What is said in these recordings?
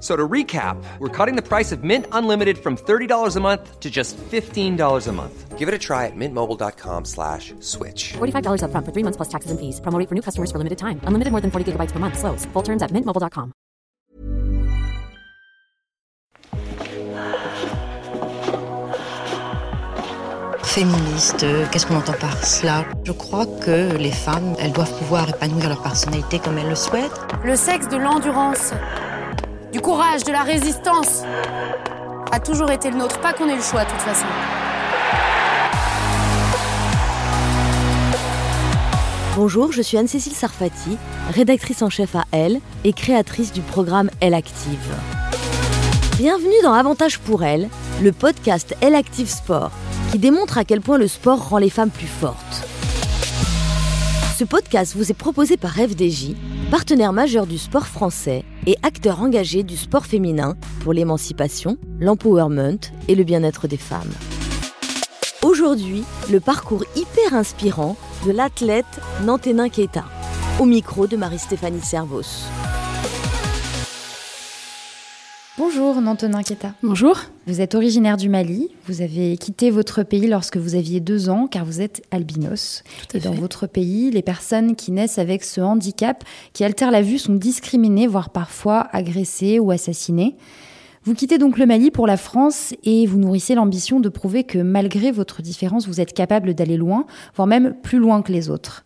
So to recap, we're cutting the price of Mint Unlimited from $30 a month to just $15 a month. Give it a try at mintmobile.com slash switch. $45 up front for three months plus taxes and fees. Promo rate for new customers for limited time. Unlimited more than 40 gigabytes per month. Slows. Full terms at mintmobile.com. Féministe, qu'est-ce qu'on entend par cela Je crois que les femmes, elles doivent pouvoir épanouir leur personnalité comme elles le souhaitent. Le sexe de l'endurance, du courage, de la résistance a toujours été le nôtre. Pas qu'on ait le choix de toute façon. Bonjour, je suis Anne-Cécile Sarfati, rédactrice en chef à Elle et créatrice du programme Elle Active. Bienvenue dans Avantage pour Elle, le podcast Elle Active Sport, qui démontre à quel point le sport rend les femmes plus fortes. Ce podcast vous est proposé par FDJ, partenaire majeur du sport français et acteur engagé du sport féminin pour l'émancipation, l'empowerment et le bien-être des femmes. Aujourd'hui, le parcours hyper inspirant de l'athlète Nanténin Keita, au micro de Marie-Stéphanie Servos. Bonjour Nantenin Keta. Bonjour. Vous êtes originaire du Mali. Vous avez quitté votre pays lorsque vous aviez deux ans car vous êtes albinos. Tout à Et dans votre pays, les personnes qui naissent avec ce handicap qui altère la vue sont discriminées, voire parfois agressées ou assassinées. Vous quittez donc le Mali pour la France et vous nourrissez l'ambition de prouver que malgré votre différence, vous êtes capable d'aller loin, voire même plus loin que les autres.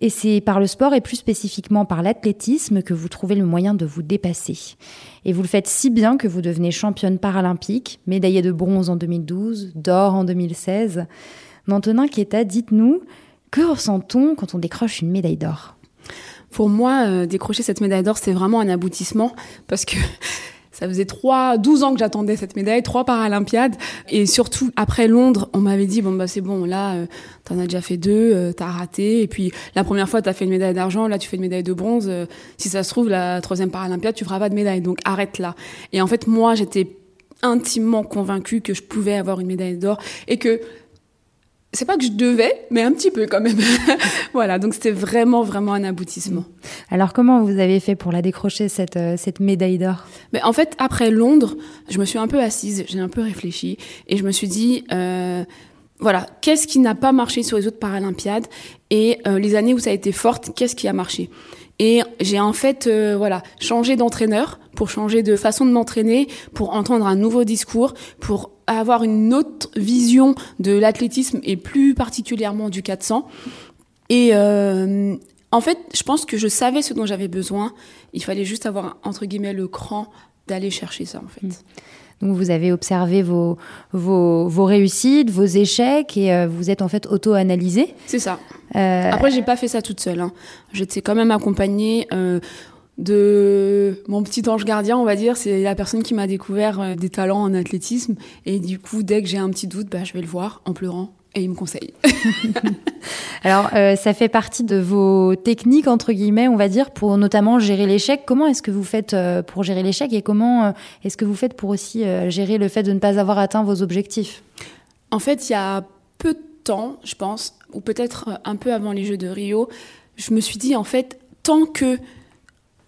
Et c'est par le sport et plus spécifiquement par l'athlétisme que vous trouvez le moyen de vous dépasser. Et vous le faites si bien que vous devenez championne paralympique, médaillée de bronze en 2012, d'or en 2016. Nantenin Kieta, dites-nous, que ressent-on quand on décroche une médaille d'or? Pour moi, euh, décrocher cette médaille d'or, c'est vraiment un aboutissement parce que ça faisait trois, 12 ans que j'attendais cette médaille, trois Paralympiades. Et surtout, après Londres, on m'avait dit, bon, bah, c'est bon, là, euh, t'en as déjà fait deux, euh, t'as raté. Et puis, la première fois, t'as fait une médaille d'argent, là, tu fais une médaille de bronze. Euh, si ça se trouve, la troisième Paralympiade, tu feras pas de médaille. Donc, arrête là. Et en fait, moi, j'étais intimement convaincue que je pouvais avoir une médaille d'or et que c'est pas que je devais, mais un petit peu quand même. voilà, donc c'était vraiment, vraiment un aboutissement. Alors comment vous avez fait pour la décrocher, cette, euh, cette médaille d'or? Mais en fait, après Londres, je me suis un peu assise, j'ai un peu réfléchi, et je me suis dit, euh, voilà, qu'est-ce qui n'a pas marché sur les autres Paralympiades Et euh, les années où ça a été forte, qu'est-ce qui a marché? Et j'ai en fait euh, voilà changé d'entraîneur pour changer de façon de m'entraîner, pour entendre un nouveau discours, pour avoir une autre vision de l'athlétisme et plus particulièrement du 400. Et euh, en fait, je pense que je savais ce dont j'avais besoin. Il fallait juste avoir entre guillemets le cran d'aller chercher ça en fait. Donc vous avez observé vos, vos, vos réussites, vos échecs et euh, vous êtes en fait auto-analysé. C'est ça. Euh, Après, j'ai pas fait ça toute seule. Hein. J'étais quand même accompagnée euh, de mon petit ange gardien, on va dire. C'est la personne qui m'a découvert euh, des talents en athlétisme. Et du coup, dès que j'ai un petit doute, bah, je vais le voir en pleurant. Et il me conseille. Alors, euh, ça fait partie de vos techniques, entre guillemets, on va dire, pour notamment gérer l'échec. Comment est-ce que vous faites euh, pour gérer l'échec et comment euh, est-ce que vous faites pour aussi gérer le fait de ne pas avoir atteint vos objectifs? En fait, il y a peu de temps, je pense, ou peut-être un peu avant les Jeux de Rio, je me suis dit, en fait, tant que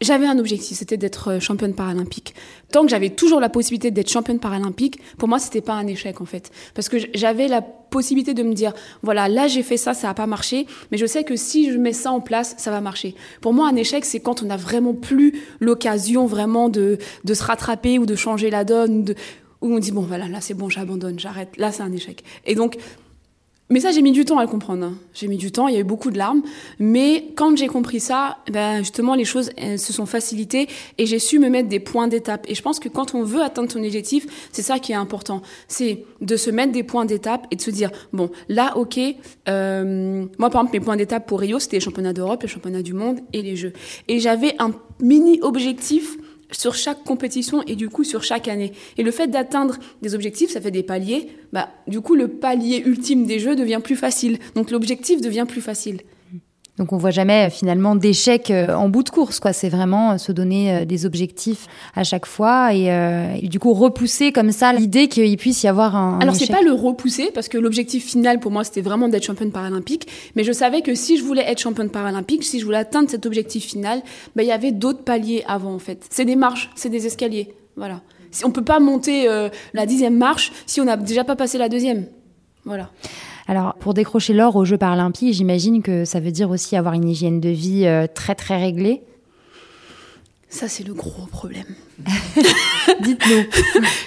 j'avais un objectif, c'était d'être euh, championne paralympique. Tant que j'avais toujours la possibilité d'être championne paralympique, pour moi, c'était pas un échec en fait, parce que j'avais la possibilité de me dire, voilà, là j'ai fait ça, ça a pas marché, mais je sais que si je mets ça en place, ça va marcher. Pour moi, un échec, c'est quand on n'a vraiment plus l'occasion vraiment de de se rattraper ou de changer la donne, de, où on dit bon voilà, là c'est bon, j'abandonne, j'arrête. Là, c'est un échec. Et donc mais ça, j'ai mis du temps à le comprendre. Hein. J'ai mis du temps, il y a eu beaucoup de larmes. Mais quand j'ai compris ça, ben justement, les choses se sont facilitées et j'ai su me mettre des points d'étape. Et je pense que quand on veut atteindre son objectif, c'est ça qui est important. C'est de se mettre des points d'étape et de se dire, bon, là, ok, euh, moi, par exemple, mes points d'étape pour Rio, c'était les championnats d'Europe, les championnats du monde et les Jeux. Et j'avais un mini objectif sur chaque compétition et du coup sur chaque année. Et le fait d'atteindre des objectifs, ça fait des paliers. Bah, du coup, le palier ultime des jeux devient plus facile. Donc l'objectif devient plus facile. Donc on voit jamais euh, finalement d'échec euh, en bout de course, quoi. C'est vraiment euh, se donner des objectifs à chaque fois et, du coup repousser comme ça l'idée qu'il puisse y avoir un. Alors c'est pas le repousser parce que l'objectif final pour moi c'était vraiment d'être championne paralympique, mais je savais que si je voulais être championne paralympique, si je voulais atteindre cet objectif final, bah, il y avait d'autres paliers avant en fait. C'est des marches, c'est des escaliers, voilà. On peut pas monter la dixième marche si on n'a déjà pas passé la deuxième, voilà. Alors, pour décrocher l'or aux Jeux paralympiques, j'imagine que ça veut dire aussi avoir une hygiène de vie euh, très très réglée. Ça, c'est le gros problème. Dites-nous.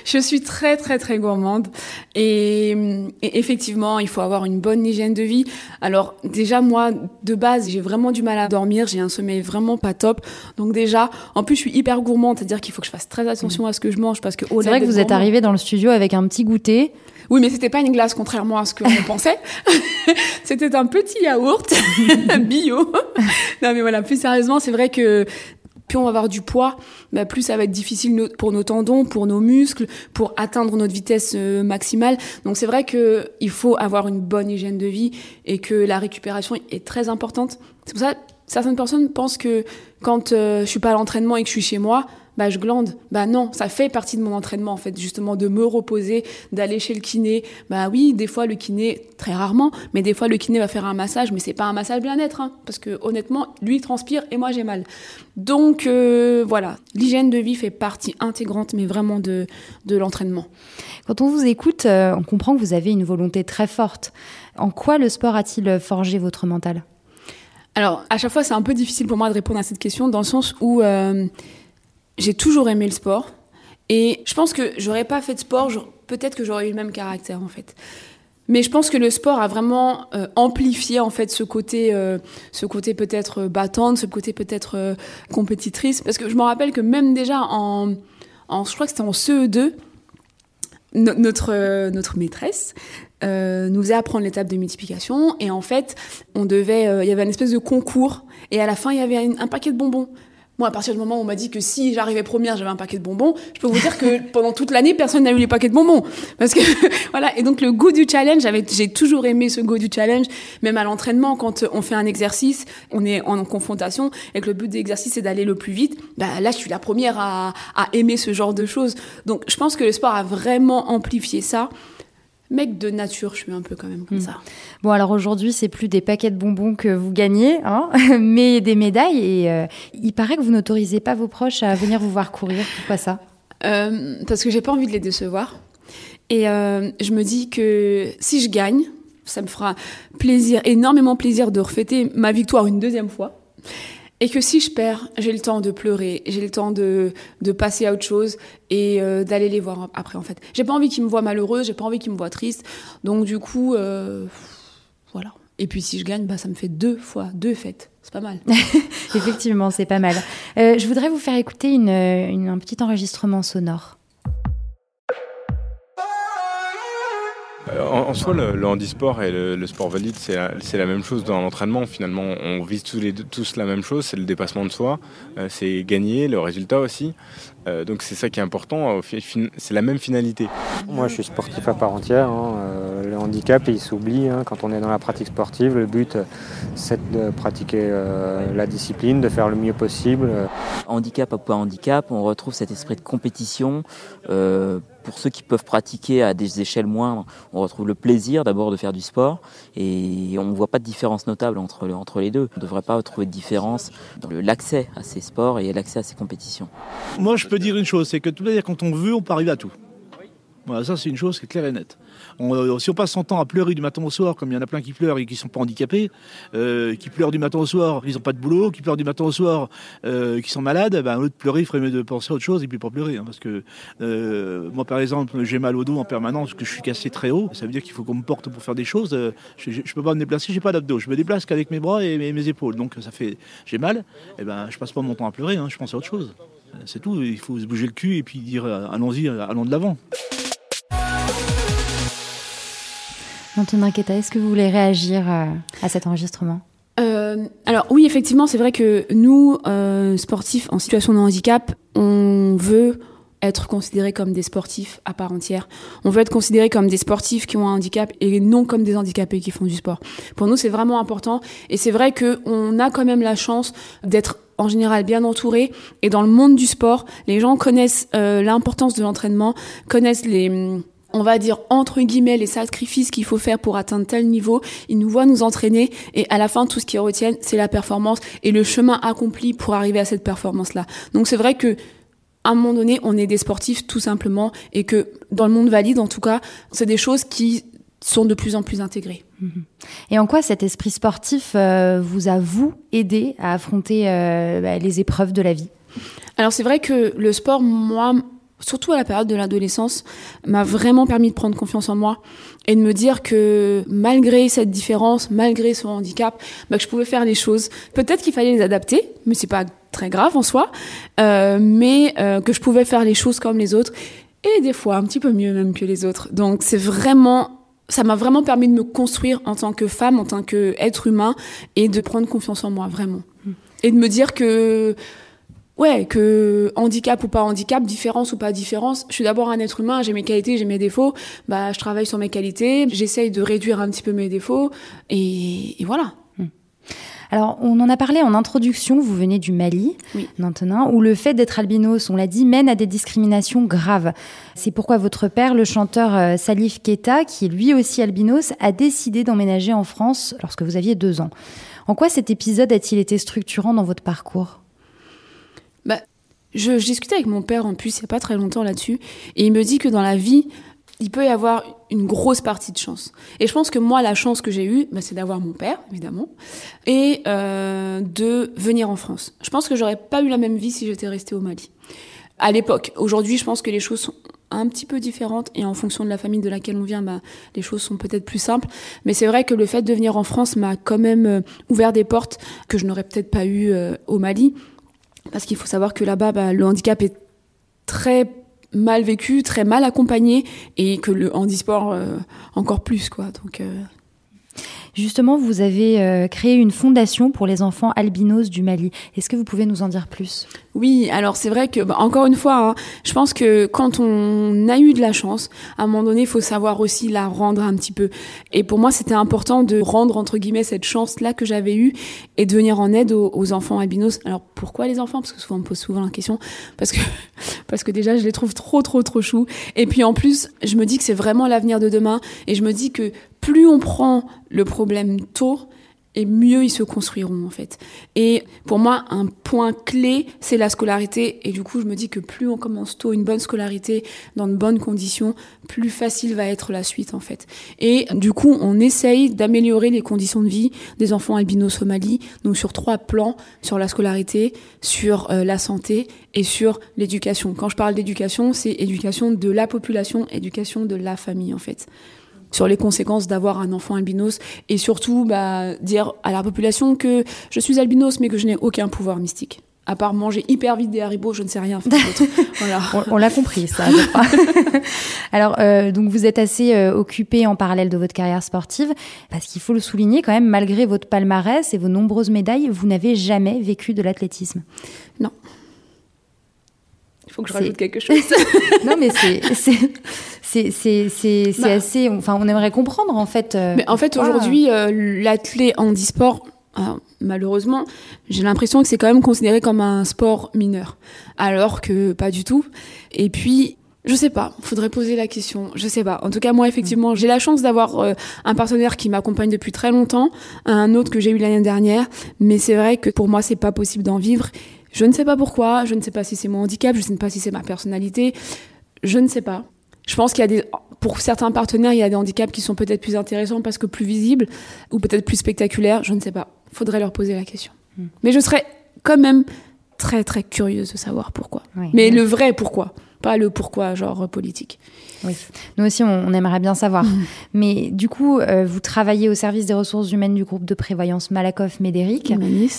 je suis très, très, très gourmande. Et, effectivement, il faut avoir une bonne hygiène de vie. Alors, déjà, moi, de base, j'ai vraiment du mal à dormir. J'ai un sommeil vraiment pas top. Donc, déjà, en plus, je suis hyper gourmande. C'est-à-dire qu'il faut que je fasse très attention à ce que je mange parce que C'est vrai que vous êtes arrivé dans le studio avec un petit goûter. Oui, mais c'était pas une glace, contrairement à ce qu'on pensait. c'était un petit yaourt bio. non, mais voilà, plus sérieusement, c'est vrai que plus on va avoir du poids, bah, plus ça va être difficile pour nos tendons, pour nos muscles, pour atteindre notre vitesse euh, maximale. Donc c'est vrai que il faut avoir une bonne hygiène de vie et que la récupération est très importante. C'est pour ça certaines personnes pensent que quand euh, je suis pas à l'entraînement et que je suis chez moi, bah je glande. Bah non, ça fait partie de mon entraînement en fait, justement de me reposer, d'aller chez le kiné. Bah oui, des fois le kiné, très rarement, mais des fois le kiné va faire un massage, mais c'est pas un massage bien-être, hein, parce que honnêtement, lui il transpire et moi j'ai mal. Donc euh, voilà, l'hygiène de vie fait partie intégrante, mais vraiment de, de l'entraînement. Quand on vous écoute, euh, on comprend que vous avez une volonté très forte. En quoi le sport a-t-il forgé votre mental? Alors, à chaque fois, c'est un peu difficile pour moi de répondre à cette question, dans le sens où euh, j'ai toujours aimé le sport. Et je pense que j'aurais pas fait de sport, peut-être que j'aurais eu le même caractère en fait. Mais je pense que le sport a vraiment euh, amplifié en fait ce côté, euh, ce côté peut-être euh, battante, ce côté peut-être compétitrice. Parce que je me rappelle que même déjà en je crois que c'était en CE2, notre notre maîtresse nous faisait apprendre l'étape de multiplication et en fait on devait, il y avait une espèce de concours et à la fin il y avait un paquet de bonbons. Moi, à partir du moment où on m'a dit que si j'arrivais première, j'avais un paquet de bonbons, je peux vous dire que pendant toute l'année, personne n'a eu les paquets de bonbons. Parce que, voilà. Et donc, le goût du challenge, j'ai toujours aimé ce goût du challenge. Même à l'entraînement, quand on fait un exercice, on est en confrontation et que le but de l'exercice, c'est d'aller le plus vite. Bah, là, je suis la première à, à aimer ce genre de choses. Donc, je pense que le sport a vraiment amplifié ça mec de nature, je suis un peu quand même comme hmm. ça. Bon, alors aujourd'hui, c'est plus des paquets de bonbons que vous gagnez, hein, mais des médailles. Et euh, il paraît que vous n'autorisez pas vos proches à venir vous voir courir. Pourquoi ça? Euh, Parce que j'ai pas envie de les décevoir. Et euh, je me dis que si je gagne, ça me fera plaisir, énormément plaisir de refêter ma victoire une deuxième fois. Et que si je perds, j'ai le temps de pleurer, j'ai le temps de, de passer à autre chose et euh, d'aller les voir après en fait. J'ai pas envie qu'ils me voient malheureuse, j'ai pas envie qu'ils me voient triste. Donc du coup, euh, voilà. Et puis si je gagne, bah, ça me fait deux fois, deux fêtes. C'est pas mal. Effectivement, c'est pas mal. Euh, je voudrais vous faire écouter une, une, un petit enregistrement sonore. Euh, en, soi, le, handisport et le, sport valide, c'est la, même chose dans l'entraînement. Finalement, on vise tous la même chose, c'est le dépassement de soi, euh, c'est gagner, le résultat aussi. Euh, donc c'est ça qui est important, c'est la même finalité. Moi je suis sportif à part entière, hein. le handicap il s'oublie hein, quand on est dans la pratique sportive. Le but, c'est de pratiquer euh, la discipline, de faire le mieux possible. Handicap à point handicap, on retrouve cet esprit de compétition. Euh, pour ceux qui peuvent pratiquer à des échelles moindres, on retrouve le plaisir d'abord de faire du sport et on ne voit pas de différence notable entre, entre les deux. On ne devrait pas trouver de différence dans l'accès à ces sports et l'accès à ces compétitions. Moi, je peux dire une chose, c'est que tout à quand on veut, on peut arriver à tout. Voilà, ça c'est une chose qui est claire et nette. Euh, si on passe son temps à pleurer du matin au soir, comme il y en a plein qui pleurent et qui ne sont pas handicapés, euh, qui pleurent du matin au soir, ils n'ont pas de boulot, qui pleurent du matin au soir, euh, qui sont malades, ben, au lieu de pleurer, il ferait mieux de penser à autre chose et puis pas pleurer. Hein, parce que moi, par exemple, j'ai mal au dos en permanence, parce que je suis cassé très haut. Ça veut dire qu'il faut qu'on me porte pour faire des choses. je ne peux pas me déplacer, j'ai pas d'abdos. Je me déplace qu'avec mes bras et mes, épaules. Donc ça fait, j'ai mal. Et eh ben, je passe pas mon temps à pleurer. Hein, je pense à autre chose. C'est tout. Il faut se bouger le cul et puis dire allons-y, allons de l'avant. Antonin Keta, est-ce que vous voulez réagir euh, à cet enregistrement? Euh, alors oui, effectivement, c'est vrai que nous, euh, sportifs en situation de handicap, on veut être considérés comme des sportifs à part entière. On veut être considérés comme des sportifs qui ont un handicap et non comme des handicapés qui font du sport. Pour nous, c'est vraiment important et c'est vrai que on a quand même la chance d'être en général bien entouré. Et dans le monde du sport, les gens connaissent l'importance de l'entraînement, connaissent les on va dire entre guillemets les sacrifices qu'il faut faire pour atteindre tel niveau, ils nous voient nous entraîner. Et à la fin tout ce qu'ils retiennent c'est la performance et le chemin accompli pour arriver à cette performance là. Donc c'est vrai que à un moment donné, on est des sportifs tout simplement et que dans le monde valide en tout cas, c'est des choses qui sont de plus en plus intégrées. Mhm. Et en quoi cet esprit sportif euh, vous a vous aidé à affronter euh, bah, les épreuves de la vie? Alors c'est vrai que le sport moi surtout à la période de l'adolescence, m'a vraiment permis de prendre confiance en moi et de me dire que malgré cette différence, malgré son handicap, bah, que je pouvais faire les choses. Peut-être qu'il fallait les adapter, mais c'est pas très grave en soi, euh, mais que je pouvais faire les choses comme les autres et des fois un petit peu mieux même que les autres. Donc c'est vraiment ça m'a vraiment permis de me construire en tant que femme, en tant qu'être humain et de prendre confiance en moi vraiment. Mm. Et de me dire que ouais, que handicap ou pas handicap, différence ou pas différence, je suis d'abord un être humain, j'ai mes qualités, j'ai mes défauts, bah je travaille sur mes qualités, j'essaye de réduire un petit peu mes défauts, et, voilà. Alors, on en a parlé en introduction, vous venez du Mali, maintenant, où le fait d'être albinos, on l'a dit, mène à des discriminations graves. C'est pourquoi votre père, le chanteur euh, Salif Keita, qui est lui aussi albinos, a décidé d'emménager en France lorsque vous aviez deux ans. En quoi cet épisode a-t-il été structurant dans votre parcours? Bah, je, discutais avec mon père en plus il n'y a pas très longtemps là-dessus, et il me dit que dans la vie, il peut y avoir une grosse partie de chance. Et je pense que moi, la chance que j'ai eue, bah, c'est d'avoir mon père, évidemment, et euh, de venir en France. Je pense que j'aurais pas eu la même vie si j'étais restée au Mali. À l'époque. Aujourd'hui, je pense que les choses sont un petit peu différentes et en fonction de la famille de laquelle on vient, bah, les choses sont peut-être plus simples. Mais c'est vrai que le fait de venir en France m'a quand même euh, ouvert des portes que je n'aurais peut-être pas eues euh, au Mali. Parce qu'il faut savoir que là-bas, bah, le handicap est très mal vécu, très mal accompagné, et que le handisport euh, encore plus, quoi. Donc, euh, Justement, vous avez euh, créé une fondation pour les enfants albinos du Mali. Est-ce que vous pouvez nous en dire plus? Oui, alors c'est vrai que, bah, encore une fois, hein, je pense que quand on a eu de la chance, à un moment donné, il faut savoir aussi la rendre un petit peu. Et pour moi, c'était important de rendre, entre guillemets, cette chance-là que j'avais eue et de venir en aide aux, enfants albinos. Alors pourquoi les enfants? Parce que souvent on me pose souvent la question. Parce que, parce que déjà, je les trouve trop, trop, trop choux. Et puis en plus, je me dis que c'est vraiment l'avenir de demain. Et je me dis que plus on prend le tôt, et mieux ils se construiront en fait. Et pour moi, un point clé, c'est la scolarité. Et du coup, je me dis que plus on commence tôt une bonne scolarité dans de bonnes conditions, plus facile va être la suite en fait. Et du coup, on essaye d'améliorer les conditions de vie des enfants albinos au Mali, donc sur trois plans, sur la scolarité, sur euh, la santé et sur l'éducation. Quand je parle d'éducation, c'est éducation de la population, éducation de la famille en fait sur les conséquences d'avoir un enfant albinos et surtout bah, dire à la population que je suis albinos mais que je n'ai aucun pouvoir mystique. À part manger hyper vite des haribots, je ne sais rien faire. Voilà. on, l'a compris, ça. Alors, euh, donc vous êtes assez euh, occupé en parallèle de votre carrière sportive, parce qu'il faut le souligner quand même, malgré votre palmarès et vos nombreuses médailles, vous n'avez jamais vécu de l'athlétisme. Non. Il faut que je rajoute quelque chose. non, mais c'est C'est Bah. assez. Enfin, on aimerait comprendre en fait. euh, Mais en fait, aujourd'hui, euh, l'athlète handisport, alors, malheureusement, j'ai l'impression que c'est quand même considéré comme un sport mineur, alors que pas du tout. Et puis, je sais pas, faudrait poser la question. Je sais pas. En tout cas, moi, effectivement, j'ai la chance d'avoir euh, un partenaire qui m'accompagne depuis très longtemps, un autre que j'ai eu l'année dernière. Mais c'est vrai que pour moi, c'est pas possible d'en vivre. Je ne sais pas pourquoi. Je ne sais pas si c'est mon handicap. Je ne sais pas si c'est ma personnalité. Je ne sais pas. Je pense qu'il y a des, pour certains partenaires, il y a des handicaps qui sont peut-être plus intéressants parce que plus visibles ou peut-être plus spectaculaires. Je ne sais pas. Faudrait leur poser la question. Mais je serais quand même très très curieuse de savoir pourquoi. Oui. Mais le vrai pourquoi, pas le pourquoi genre euh, politique. Oui, nous aussi, on, on aimerait bien savoir. Mais du coup, euh, vous travaillez au service des ressources humaines du groupe de prévoyance Malakoff-Médéric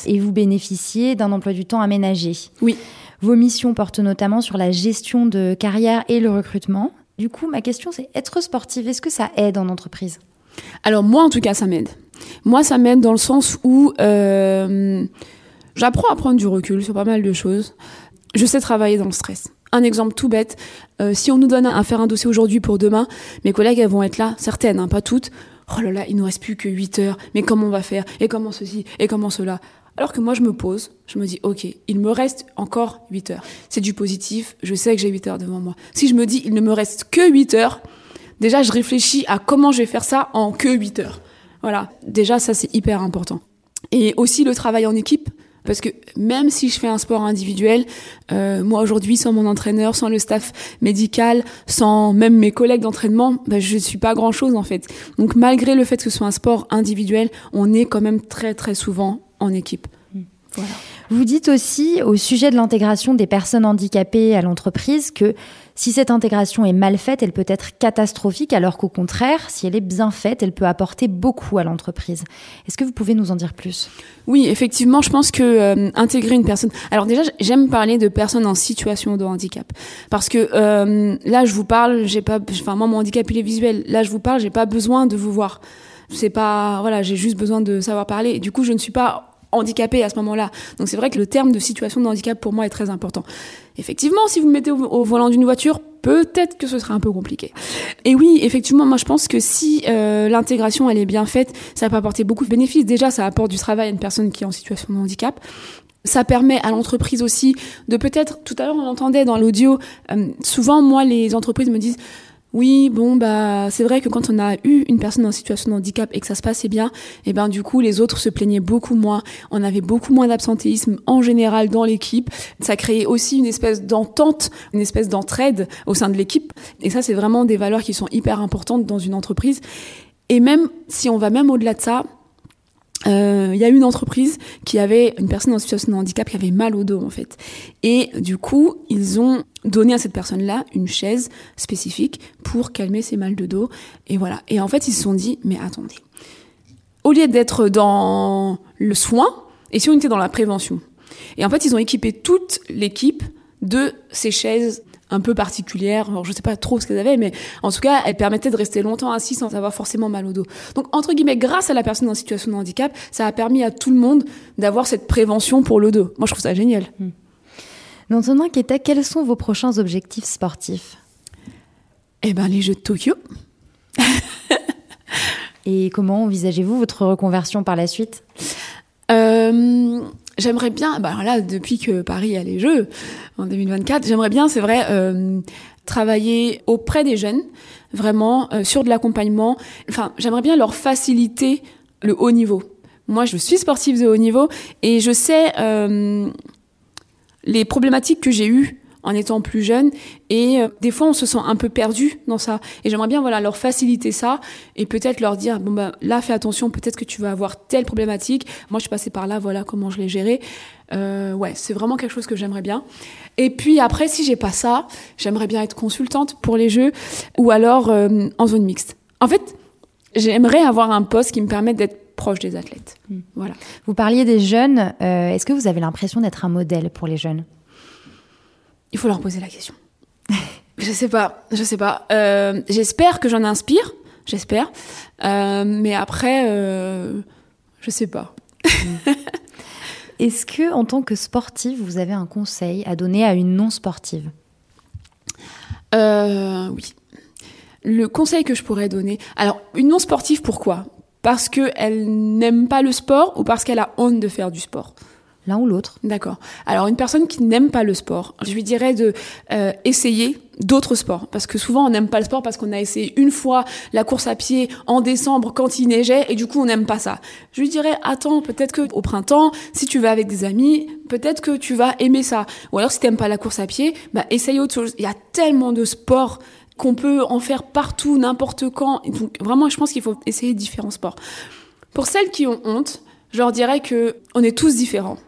et vous bénéficiez d'un emploi du temps aménagé. Oui. Vos missions portent notamment sur la gestion de carrière et le recrutement. Du coup, ma question, c'est être sportive, est-ce que ça aide en entreprise? Alors moi, en tout cas, ça m'aide. Moi, ça m'aide dans le sens où euh, j'apprends à prendre du recul sur pas mal de choses. Je sais travailler dans le stress. Un exemple tout bête, euh, si on nous donne à faire un dossier aujourd'hui pour demain, mes collègues elles vont être là, certaines, hein, pas toutes. Oh là là, il nous reste plus que 8 heures, mais comment on va faire? Et comment ceci? Et comment cela? Alors que moi, je me pose, je me dis, ok, il me reste encore 8 heures. C'est du positif, je sais que j'ai 8 heures devant moi. Si je me dis, il ne me reste que 8 heures, déjà, je réfléchis à comment je vais faire ça en que 8 heures. Voilà, déjà, ça, c'est hyper important. Et aussi le travail en équipe. Parce que même si je fais un sport individuel, euh, moi aujourd'hui, sans mon entraîneur, sans le staff médical, sans même mes collègues d'entraînement, bah, je suis pas grand chose en fait. Donc malgré le fait que ce soit un sport individuel, on est quand même très très souvent en équipe. Voilà. Vous dites aussi au sujet de l'intégration des personnes handicapées à l'entreprise que si cette intégration est mal faite, elle peut être catastrophique, alors qu'au contraire, si elle est bien faite, elle peut apporter beaucoup à l'entreprise. Est-ce que vous pouvez nous en dire plus? Oui, effectivement, je pense que euh, intégrer une personne. Alors déjà, j'aime parler de personnes en situation de handicap parce que euh, là, je vous parle, j'ai pas. Enfin, moi, mon handicap il est visuel. Là, je vous parle, j'ai pas besoin de vous voir. C'est pas. Voilà, j'ai juste besoin de savoir parler. Et du coup, je ne suis pas handicapée à ce moment-là. Donc c'est vrai que le terme de situation de handicap pour moi est très important. Effectivement, si vous me mettez au, au volant d'une voiture, peut-être que ce sera un peu compliqué. Et oui, effectivement, moi je pense que si euh, l'intégration elle est bien faite, ça peut apporter beaucoup de bénéfices. Déjà, ça apporte du travail à une personne qui est en situation de handicap. Ça permet à l'entreprise aussi de peut-être, tout à l'heure on l'entendait dans l'audio, euh, souvent moi les entreprises me disent oui, bon bah c'est vrai que quand on a eu une personne en situation de handicap et que ça se passait bien, et ben du coup les autres se plaignaient beaucoup moins. On avait beaucoup moins d'absentéisme en général dans l'équipe. Ça créait aussi une espèce d'entente, une espèce d'entraide au sein de l'équipe. Et ça c'est vraiment des valeurs qui sont hyper importantes dans une entreprise. Et même si on va même au-delà de ça, euh, il y a une entreprise qui avait une personne en situation de handicap qui avait mal au dos en fait. Et du coup, ils ont donné à cette personne-là une chaise spécifique pour calmer ses mal de dos. Et voilà. Et en fait, ils se sont dit, mais attendez, au lieu d'être dans le soin, et si on était dans la prévention? Et en fait, ils ont équipé toute l'équipe de ces chaises un peu particulières. Alors, je sais pas trop ce qu'elles avaient, mais en tout cas, elles permettaient de rester longtemps assis sans avoir forcément mal au dos. Donc, entre guillemets, grâce à la personne en situation de handicap, ça a permis à tout le monde d'avoir cette prévention pour le dos. Moi, je trouve ça génial. Dans ton enquête, quels sont vos prochains objectifs sportifs? Eh ben, les Jeux de Tokyo. Et comment envisagez-vous votre reconversion par la suite? Euh, j'aimerais bien, bah là, depuis que Paris a les Jeux en 2024, j'aimerais bien, c'est vrai, euh, travailler auprès des jeunes, vraiment euh, sur de l'accompagnement. Enfin, j'aimerais bien leur faciliter le haut niveau. Moi, je suis sportive de haut niveau et je sais euh, les problématiques que j'ai eues en étant plus jeune. Et euh, des fois on se sent un peu perdu dans ça. Et j'aimerais bien voilà leur faciliter ça et peut-être leur dire bon bah là fais attention peut-être que tu vas avoir telle problématique. Moi je suis passée par là voilà comment je l'ai géré euh, ouais c'est vraiment quelque chose que j'aimerais bien. Et puis après si j'ai pas ça j'aimerais bien être consultante pour les jeux ou alors euh, en zone mixte. En fait j'aimerais avoir un poste qui me permette d'être proche des athlètes. Voilà. Vous parliez des jeunes. euh, Est-ce que vous avez l'impression d'être un modèle pour les jeunes? Il faut leur poser la question. je sais pas, je sais pas. Euh, j'espère que j'en inspire, j'espère. Euh, mais après, euh, je sais pas. Est-ce que, en tant que sportive, vous avez un conseil à donner à une non sportive Euh, oui. Le conseil que je pourrais donner, alors une non sportive, pourquoi? Parce qu'elle n'aime pas le sport ou parce qu'elle a honte de faire du sport? L'un ou l'autre. D'accord. Alors une personne qui n'aime pas le sport, je lui dirais de euh, essayer d'autres sports parce que souvent on n'aime pas le sport parce qu'on a essayé une fois la course à pied en décembre quand il neigeait et du coup on n'aime pas ça. Je lui dirais attends peut-être que au printemps si tu vas avec des amis peut-être que tu vas aimer ça ou alors si t'aimes pas la course à pied bah essaye autre chose. Il y a tellement de sports qu'on peut en faire partout n'importe quand donc vraiment je pense qu'il faut essayer différents sports. Pour celles qui ont honte, je leur dirais que on est tous différents.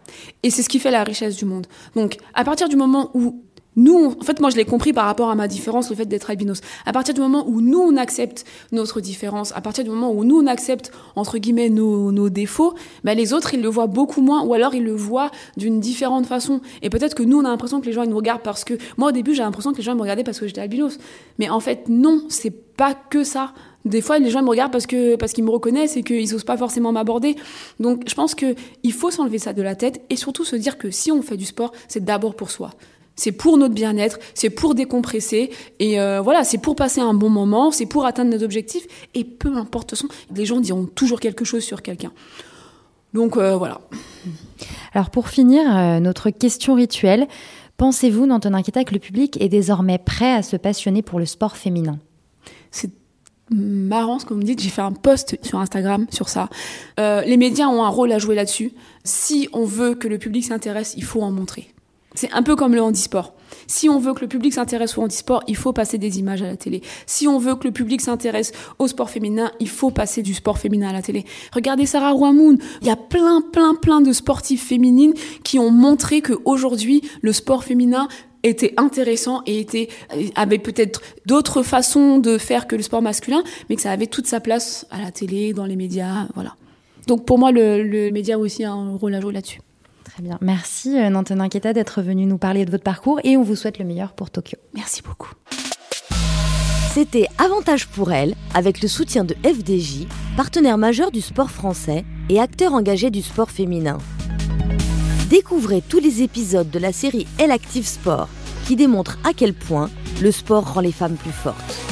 Et c'est ce qui fait la richesse du monde. Donc, à partir du moment où nous, en fait, moi, je l'ai compris par rapport à ma différence, le fait d'être albinos. À partir du moment où nous, on accepte notre différence, à partir du moment où nous, on accepte, entre guillemets, nos, défauts, ben, les autres, ils le voient beaucoup moins, ou alors ils le voient d'une différente façon. Et peut-être que nous, on a l'impression que les gens, ils nous regardent parce que, moi, au début, j'ai l'impression que les gens me regardaient parce que j'étais albinos. Mais en fait, non, c'est pas que ça. Des fois, les gens me regardent parce que parce qu'ils me reconnaissent et qu'ils osent pas forcément m'aborder. Donc, je pense que il faut s'enlever ça de la tête et surtout se dire que si on fait du sport, c'est d'abord pour soi. C'est pour notre bien-être, c'est pour décompresser et euh, voilà, c'est pour passer un bon moment, c'est pour atteindre nos objectifs et peu importe son, les gens diront toujours quelque chose sur quelqu'un. Donc euh, voilà. Alors pour finir, euh, notre question rituelle, pensez-vous, Nanton Inquieta, que le public est désormais prêt à se passionner pour le sport féminin? C'est marrant ce que vous me dites. J'ai fait un post sur Instagram sur ça. Euh, les médias ont un rôle à jouer là-dessus. Si on veut que le public s'intéresse, il faut en montrer. C'est un peu comme le handisport. Si on veut que le public s'intéresse au handisport, il faut passer des images à la télé. Si on veut que le public s'intéresse au sport féminin, il faut passer du sport féminin à la télé. Regardez Sarah Rouamoun. Il y a plein, plein, plein de sportives féminines qui ont montré que aujourd'hui, le sport féminin était intéressant et était avait peut-être d'autres façons de faire que le sport masculin, mais que ça avait toute sa place à la télé, dans les médias, voilà. Donc pour moi, le, le média a aussi un rôle à jouer là-dessus. Très bien. Merci euh, Nanton Inquieta d'être venu nous parler de votre parcours et on vous souhaite le meilleur pour Tokyo. Merci beaucoup. C'était Avantage pour elle, avec le soutien de FDJ, partenaire majeur du sport français et acteur engagé du sport féminin. Découvrez tous les épisodes de la série Elle Active Sport, qui démontre à quel point le sport rend les femmes plus fortes.